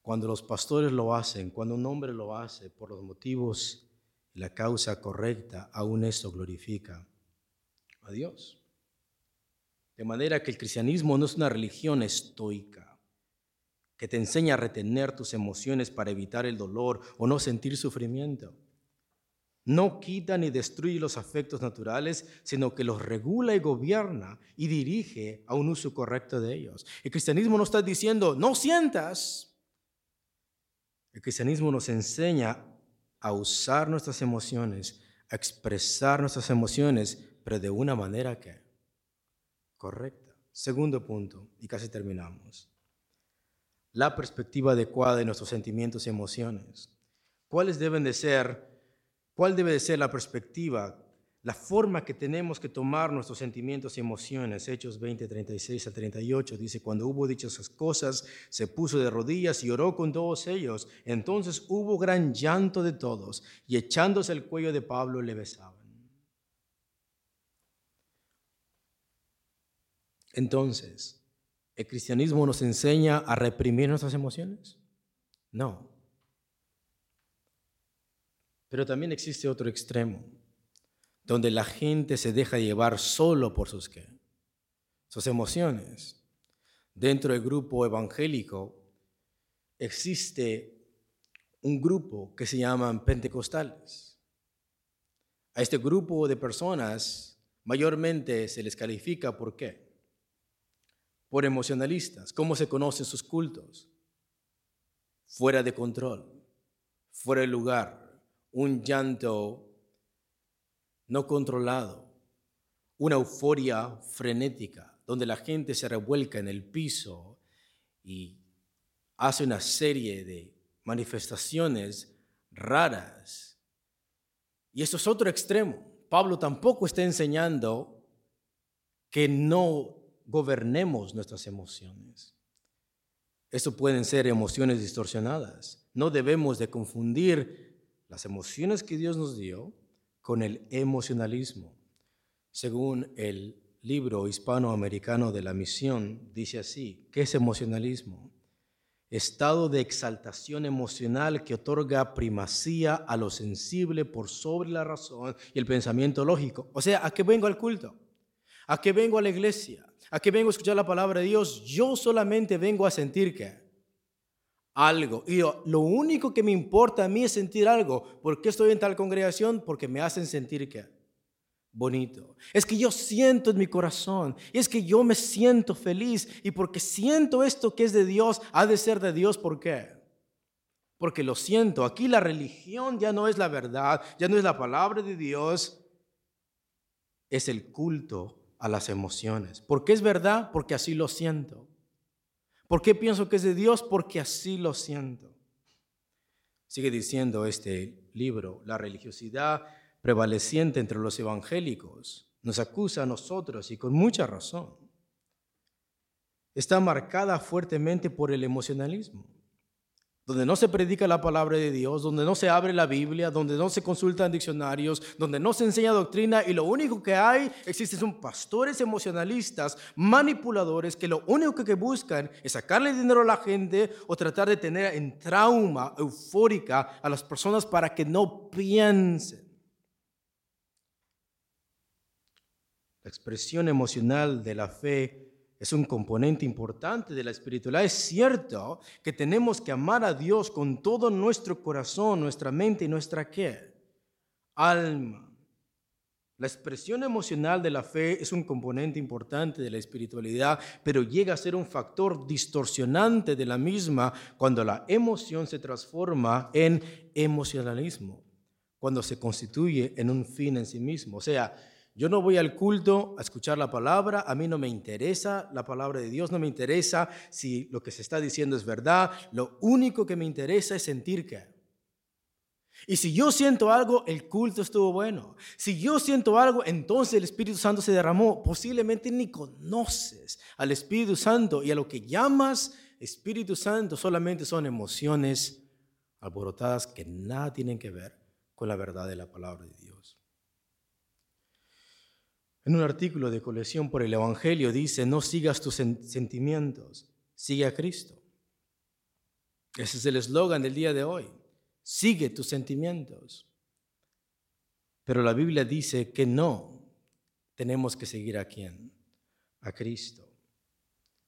cuando los pastores lo hacen, cuando un hombre lo hace por los motivos y la causa correcta, aún esto glorifica a Dios. De manera que el cristianismo no es una religión estoica que te enseña a retener tus emociones para evitar el dolor o no sentir sufrimiento no quita ni destruye los afectos naturales, sino que los regula y gobierna y dirige a un uso correcto de ellos. El cristianismo no está diciendo, no sientas. El cristianismo nos enseña a usar nuestras emociones, a expresar nuestras emociones, pero de una manera que correcta. Segundo punto, y casi terminamos. La perspectiva adecuada de nuestros sentimientos y emociones. ¿Cuáles deben de ser ¿Cuál debe de ser la perspectiva, la forma que tenemos que tomar nuestros sentimientos y emociones? Hechos 20, 36 a 38 dice, cuando hubo dicho esas cosas, se puso de rodillas y oró con todos ellos. Entonces hubo gran llanto de todos y echándose el cuello de Pablo le besaban. Entonces, ¿el cristianismo nos enseña a reprimir nuestras emociones? No. Pero también existe otro extremo, donde la gente se deja llevar solo por sus, ¿qué? sus emociones. Dentro del grupo evangélico existe un grupo que se llaman pentecostales. A este grupo de personas mayormente se les califica por qué? Por emocionalistas. ¿Cómo se conocen sus cultos? Fuera de control, fuera de lugar, un llanto no controlado, una euforia frenética, donde la gente se revuelca en el piso y hace una serie de manifestaciones raras. Y eso es otro extremo. Pablo tampoco está enseñando que no gobernemos nuestras emociones. Eso pueden ser emociones distorsionadas. No debemos de confundir las emociones que Dios nos dio con el emocionalismo. Según el libro hispanoamericano de la misión, dice así, ¿qué es emocionalismo? Estado de exaltación emocional que otorga primacía a lo sensible por sobre la razón y el pensamiento lógico. O sea, ¿a qué vengo al culto? ¿A qué vengo a la iglesia? ¿A qué vengo a escuchar la palabra de Dios? Yo solamente vengo a sentir que algo. Y lo único que me importa a mí es sentir algo. ¿Por qué estoy en tal congregación? Porque me hacen sentir que bonito. Es que yo siento en mi corazón. Y es que yo me siento feliz. Y porque siento esto que es de Dios, ha de ser de Dios. ¿Por qué? Porque lo siento. Aquí la religión ya no es la verdad, ya no es la palabra de Dios. Es el culto a las emociones. ¿Por qué es verdad? Porque así lo siento. ¿Por qué pienso que es de Dios? Porque así lo siento. Sigue diciendo este libro, la religiosidad prevaleciente entre los evangélicos nos acusa a nosotros y con mucha razón. Está marcada fuertemente por el emocionalismo donde no se predica la palabra de Dios, donde no se abre la Biblia, donde no se consultan diccionarios, donde no se enseña doctrina y lo único que hay existen son pastores emocionalistas, manipuladores que lo único que buscan es sacarle dinero a la gente o tratar de tener en trauma eufórica a las personas para que no piensen. La expresión emocional de la fe es un componente importante de la espiritualidad. Es cierto que tenemos que amar a Dios con todo nuestro corazón, nuestra mente y nuestra qué? Alma. La expresión emocional de la fe es un componente importante de la espiritualidad, pero llega a ser un factor distorsionante de la misma cuando la emoción se transforma en emocionalismo, cuando se constituye en un fin en sí mismo. O sea, yo no voy al culto a escuchar la palabra, a mí no me interesa la palabra de Dios, no me interesa si lo que se está diciendo es verdad, lo único que me interesa es sentir que. Y si yo siento algo, el culto estuvo bueno. Si yo siento algo, entonces el Espíritu Santo se derramó. Posiblemente ni conoces al Espíritu Santo y a lo que llamas Espíritu Santo solamente son emociones alborotadas que nada tienen que ver con la verdad de la palabra de Dios. En un artículo de colección por el Evangelio dice, no sigas tus sentimientos, sigue a Cristo. Ese es el eslogan del día de hoy sigue tus sentimientos. Pero la Biblia dice que no tenemos que seguir a quién? A Cristo.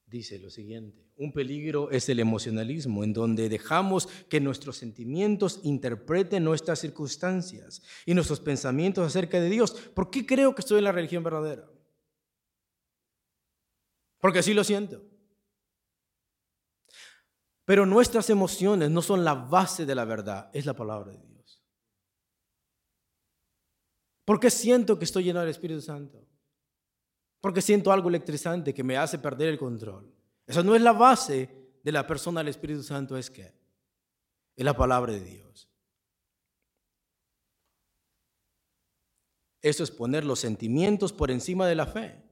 Dice lo siguiente, un peligro es el emocionalismo, en donde dejamos que nuestros sentimientos interpreten nuestras circunstancias y nuestros pensamientos acerca de Dios. ¿Por qué creo que estoy en la religión verdadera? Porque así lo siento. Pero nuestras emociones no son la base de la verdad, es la palabra de Dios. ¿Por qué siento que estoy lleno del Espíritu Santo? Porque siento algo electrizante que me hace perder el control. Esa no es la base de la persona del Espíritu Santo, es que es la palabra de Dios. Eso es poner los sentimientos por encima de la fe.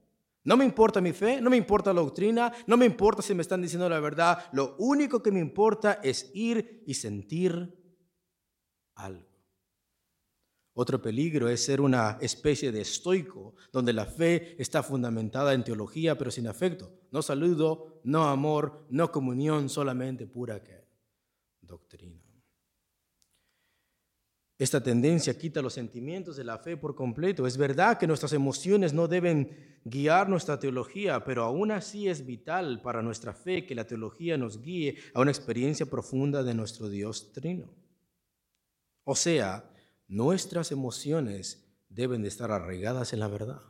No me importa mi fe, no me importa la doctrina, no me importa si me están diciendo la verdad. Lo único que me importa es ir y sentir algo. Otro peligro es ser una especie de estoico, donde la fe está fundamentada en teología pero sin afecto. No saludo, no amor, no comunión, solamente pura doctrina. Esta tendencia quita los sentimientos de la fe por completo. Es verdad que nuestras emociones no deben guiar nuestra teología, pero aún así es vital para nuestra fe que la teología nos guíe a una experiencia profunda de nuestro Dios trino. O sea, nuestras emociones deben de estar arraigadas en la verdad.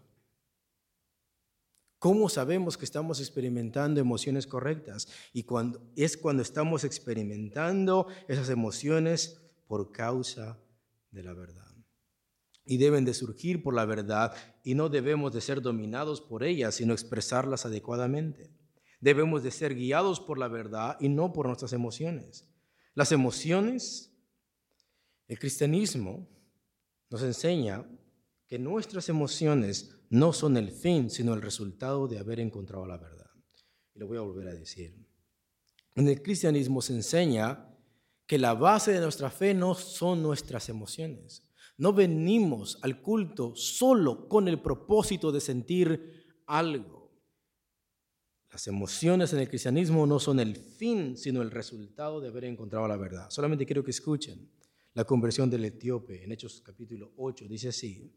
¿Cómo sabemos que estamos experimentando emociones correctas? Y cuando, es cuando estamos experimentando esas emociones por causa de la verdad. Y deben de surgir por la verdad y no debemos de ser dominados por ellas, sino expresarlas adecuadamente. Debemos de ser guiados por la verdad y no por nuestras emociones. Las emociones, el cristianismo nos enseña que nuestras emociones no son el fin, sino el resultado de haber encontrado la verdad. Y lo voy a volver a decir. En el cristianismo se enseña que la base de nuestra fe no son nuestras emociones. No venimos al culto solo con el propósito de sentir algo. Las emociones en el cristianismo no son el fin, sino el resultado de haber encontrado la verdad. Solamente quiero que escuchen la conversión del etíope en Hechos capítulo 8. Dice así,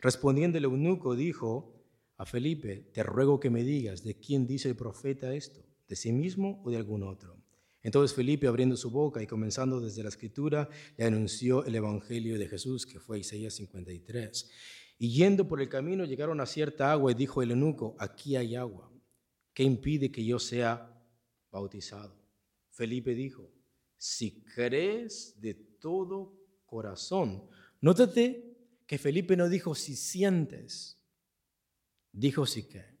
respondiendo el eunuco dijo a Felipe, te ruego que me digas de quién dice el profeta esto, de sí mismo o de algún otro. Entonces Felipe, abriendo su boca y comenzando desde la escritura, le anunció el Evangelio de Jesús, que fue Isaías 53. Y yendo por el camino llegaron a cierta agua y dijo el eunuco, aquí hay agua. ¿Qué impide que yo sea bautizado? Felipe dijo, si crees de todo corazón. Nótate que Felipe no dijo si sientes, dijo si qué,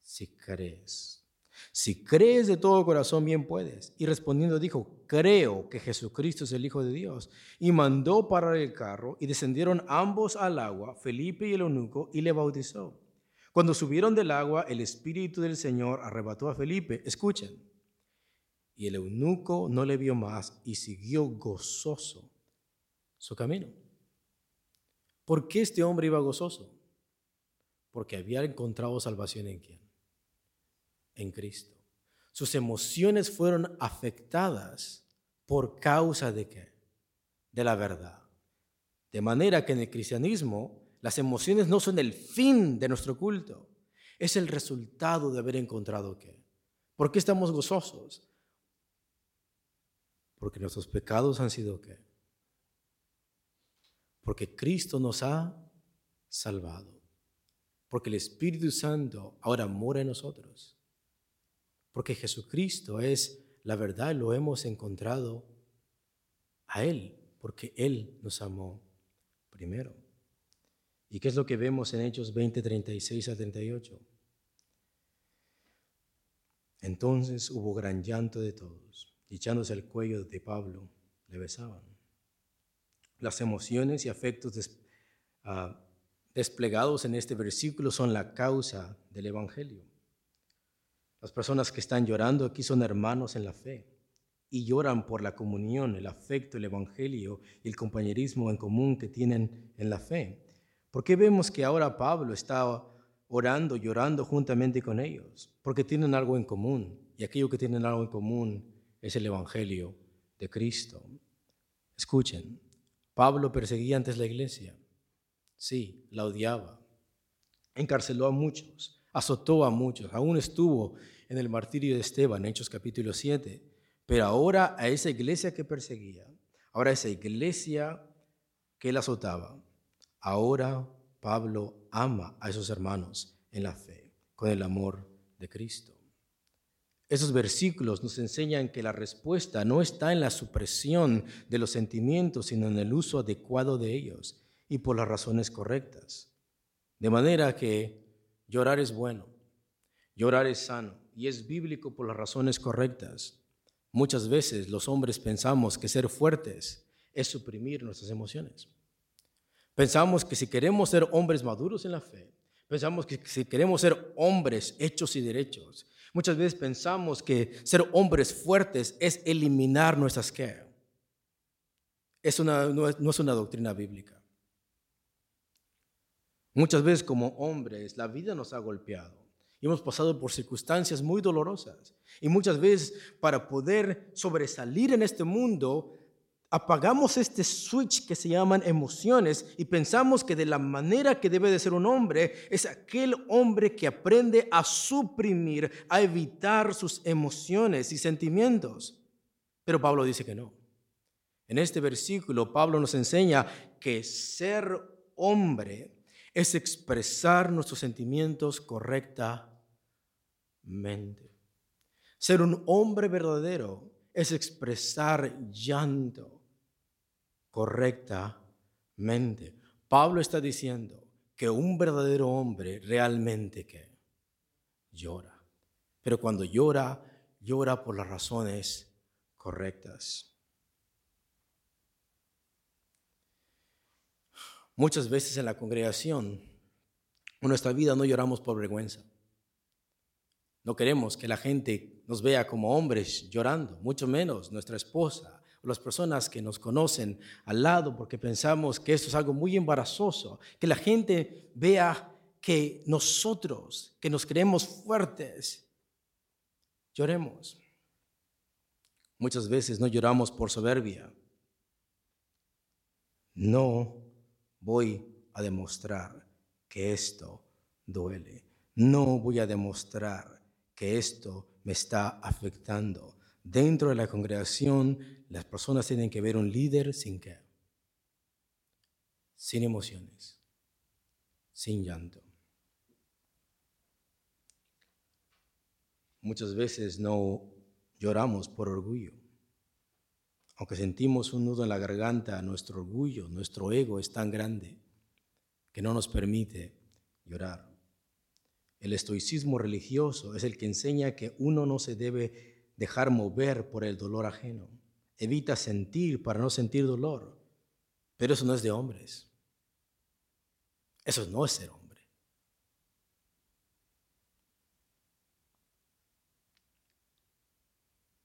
si crees. Si crees de todo corazón, bien puedes. Y respondiendo dijo, creo que Jesucristo es el Hijo de Dios. Y mandó parar el carro y descendieron ambos al agua, Felipe y el eunuco, y le bautizó. Cuando subieron del agua, el Espíritu del Señor arrebató a Felipe. Escuchen. Y el eunuco no le vio más y siguió gozoso su camino. ¿Por qué este hombre iba gozoso? Porque había encontrado salvación en quién? en Cristo. Sus emociones fueron afectadas por causa de qué? De la verdad. De manera que en el cristianismo las emociones no son el fin de nuestro culto, es el resultado de haber encontrado qué. ¿Por qué estamos gozosos? Porque nuestros pecados han sido qué? Porque Cristo nos ha salvado. Porque el Espíritu Santo ahora mora en nosotros porque Jesucristo es la verdad, lo hemos encontrado a Él, porque Él nos amó primero. ¿Y qué es lo que vemos en Hechos 20, 36 a 38? Entonces hubo gran llanto de todos, y echándose el cuello de Pablo, le besaban. Las emociones y afectos ah, desplegados en este versículo son la causa del Evangelio. Las personas que están llorando aquí son hermanos en la fe y lloran por la comunión, el afecto, el Evangelio y el compañerismo en común que tienen en la fe. ¿Por qué vemos que ahora Pablo está orando, llorando juntamente con ellos? Porque tienen algo en común y aquello que tienen algo en común es el Evangelio de Cristo. Escuchen, Pablo perseguía antes la iglesia. Sí, la odiaba. Encarceló a muchos, azotó a muchos, aún estuvo en el martirio de Esteban, Hechos capítulo 7. Pero ahora a esa iglesia que perseguía, ahora a esa iglesia que él azotaba, Ahora Pablo ama a esos hermanos en la fe, con el amor de Cristo. Esos versículos nos enseñan que la respuesta no está en la supresión de los sentimientos, sino en el uso adecuado de ellos y por las razones correctas. De manera que llorar es bueno, llorar es sano y es bíblico por las razones correctas. Muchas veces los hombres pensamos que ser fuertes es suprimir nuestras emociones. Pensamos que si queremos ser hombres maduros en la fe, pensamos que si queremos ser hombres hechos y derechos, muchas veces pensamos que ser hombres fuertes es eliminar nuestras que. Es una, no, no es una doctrina bíblica. Muchas veces como hombres la vida nos ha golpeado y hemos pasado por circunstancias muy dolorosas. Y muchas veces para poder sobresalir en este mundo apagamos este switch que se llaman emociones y pensamos que de la manera que debe de ser un hombre es aquel hombre que aprende a suprimir, a evitar sus emociones y sentimientos. Pero Pablo dice que no. En este versículo Pablo nos enseña que ser hombre es expresar nuestros sentimientos correctamente. Ser un hombre verdadero es expresar llanto correctamente. Pablo está diciendo que un verdadero hombre realmente llora. Pero cuando llora, llora por las razones correctas. Muchas veces en la congregación, en nuestra vida no lloramos por vergüenza. No queremos que la gente nos vea como hombres llorando, mucho menos nuestra esposa, las personas que nos conocen al lado, porque pensamos que esto es algo muy embarazoso, que la gente vea que nosotros, que nos creemos fuertes, lloremos. Muchas veces no lloramos por soberbia. No voy a demostrar que esto duele. No voy a demostrar que esto me está afectando. Dentro de la congregación las personas tienen que ver un líder sin qué, sin emociones, sin llanto. Muchas veces no lloramos por orgullo. Aunque sentimos un nudo en la garganta, nuestro orgullo, nuestro ego es tan grande que no nos permite llorar. El estoicismo religioso es el que enseña que uno no se debe dejar mover por el dolor ajeno evita sentir para no sentir dolor. Pero eso no es de hombres. Eso no es ser hombre.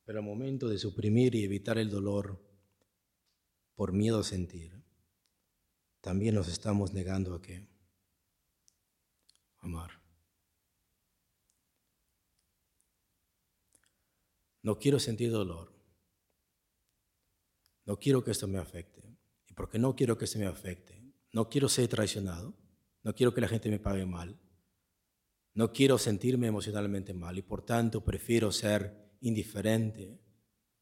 Pero al momento de suprimir y evitar el dolor por miedo a sentir, también nos estamos negando a qué? Amar. No quiero sentir dolor. No quiero que esto me afecte. Y porque no quiero que esto me afecte, no quiero ser traicionado, no quiero que la gente me pague mal, no quiero sentirme emocionalmente mal y por tanto prefiero ser indiferente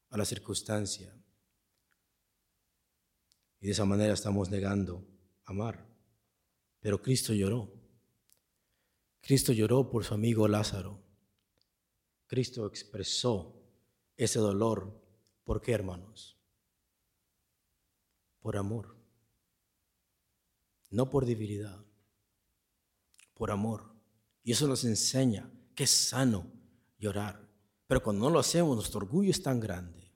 a la circunstancia. Y de esa manera estamos negando amar. Pero Cristo lloró. Cristo lloró por su amigo Lázaro. Cristo expresó ese dolor. ¿Por qué, hermanos? por amor, no por debilidad. por amor. Y eso nos enseña que es sano llorar. Pero cuando no lo hacemos, nuestro orgullo es tan grande.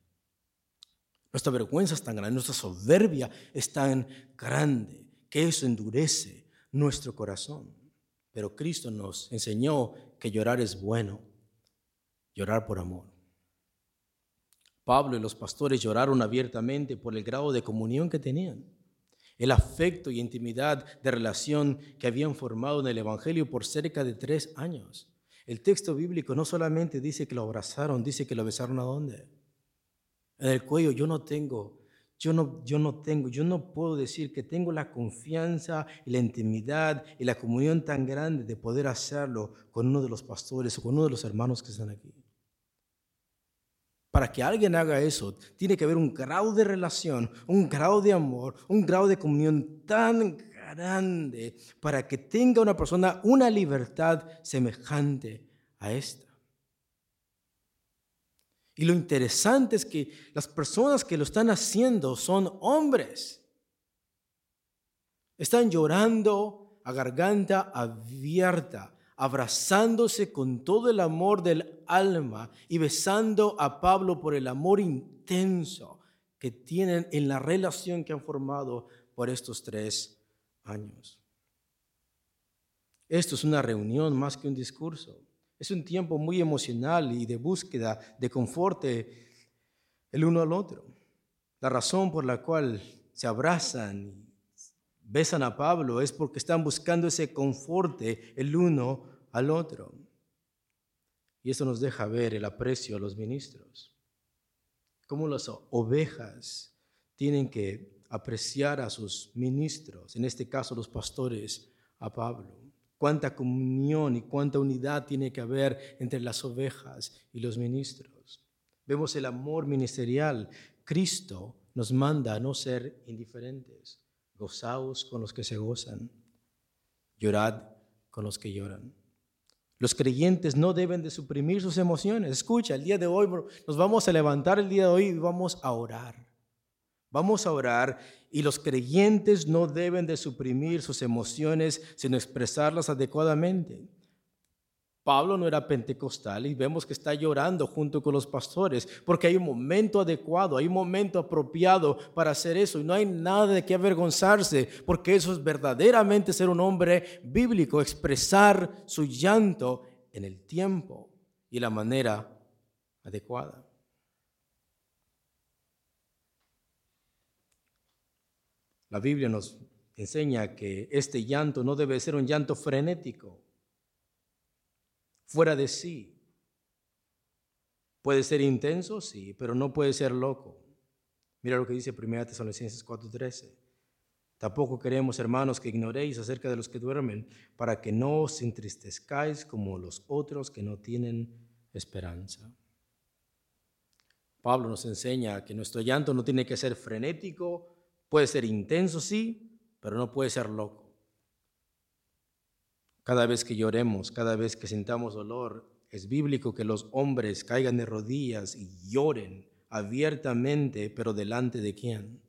Nuestra vergüenza es tan grande, nuestra soberbia es tan grande que eso endurece nuestro corazón. Pero Cristo nos enseñó que llorar es bueno, llorar por amor. Pablo y los pastores lloraron abiertamente por el grado de comunión que tenían, el afecto y intimidad de relación que habían formado en el Evangelio por cerca de tres años. El texto bíblico no solamente dice que lo abrazaron, dice que lo besaron a dónde? En el cuello. Yo no tengo yo no, yo no tengo, yo no puedo decir que tengo la confianza y la intimidad y la comunión tan grande de poder hacerlo con uno de los pastores o con uno de los hermanos que están aquí. Para que alguien haga eso, tiene que haber un grado de relación, un grado de amor, un grado de comunión tan grande para que tenga una persona una libertad semejante a esta. Y lo interesante es que las personas que lo están haciendo son hombres. Están llorando a garganta abierta, abrazándose con todo el amor del alma y besando a Pablo por el amor intenso que tienen en la relación que han formado por estos tres años. Esto es una reunión más que un discurso. Es un tiempo muy emocional y de búsqueda de confort el uno al otro. La razón por la cual se abrazan besan a Pablo es porque están buscando ese confort el uno al otro. Y eso nos deja ver el aprecio a los ministros. Cómo las ovejas tienen que apreciar a sus ministros, en este caso los pastores, a Pablo cuánta comunión y cuánta unidad tiene que haber entre las ovejas y los ministros. Vemos el amor ministerial. Cristo nos manda a no ser indiferentes. Gozaos con los que se gozan. Llorad con los que lloran. Los creyentes no deben de suprimir sus emociones. Escucha, el día de hoy nos vamos a levantar el día de hoy y vamos a orar. Vamos a orar y los creyentes no deben de suprimir sus emociones, sino expresarlas adecuadamente. Pablo no era pentecostal y vemos que está llorando junto con los pastores porque hay un momento adecuado, hay un momento apropiado para hacer eso y no hay nada de qué avergonzarse porque eso es verdaderamente ser un hombre bíblico, expresar su llanto en el tiempo y la manera adecuada. La Biblia nos enseña que este llanto no debe ser un llanto frenético, fuera de sí. Puede ser intenso, sí, pero no puede ser loco. Mira lo que dice 1 Tesalonicenses 4:13. Tampoco queremos, hermanos, que ignoréis acerca de los que duermen, para que no os entristezcáis como los otros que no tienen esperanza. Pablo nos enseña que nuestro llanto no tiene que ser frenético Puede ser intenso, sí, pero no puede ser loco. Cada vez que lloremos, cada vez que sintamos dolor, es bíblico que los hombres caigan de rodillas y lloren abiertamente, pero delante de quién?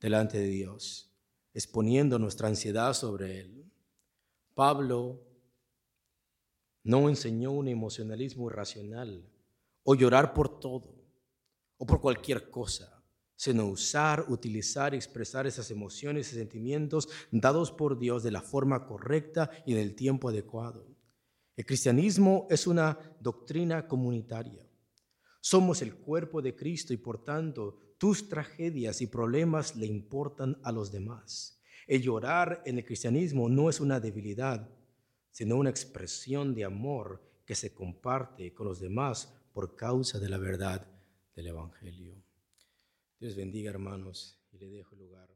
Delante de Dios, exponiendo nuestra ansiedad sobre Él. Pablo no enseñó un emocionalismo irracional o llorar por todo o por cualquier cosa sino usar, utilizar y expresar esas emociones y sentimientos dados por Dios de la forma correcta y en el tiempo adecuado. El cristianismo es una doctrina comunitaria. Somos el cuerpo de Cristo y por tanto tus tragedias y problemas le importan a los demás. El llorar en el cristianismo no es una debilidad, sino una expresión de amor que se comparte con los demás por causa de la verdad del Evangelio. Dios bendiga, hermanos, y le dejo el lugar.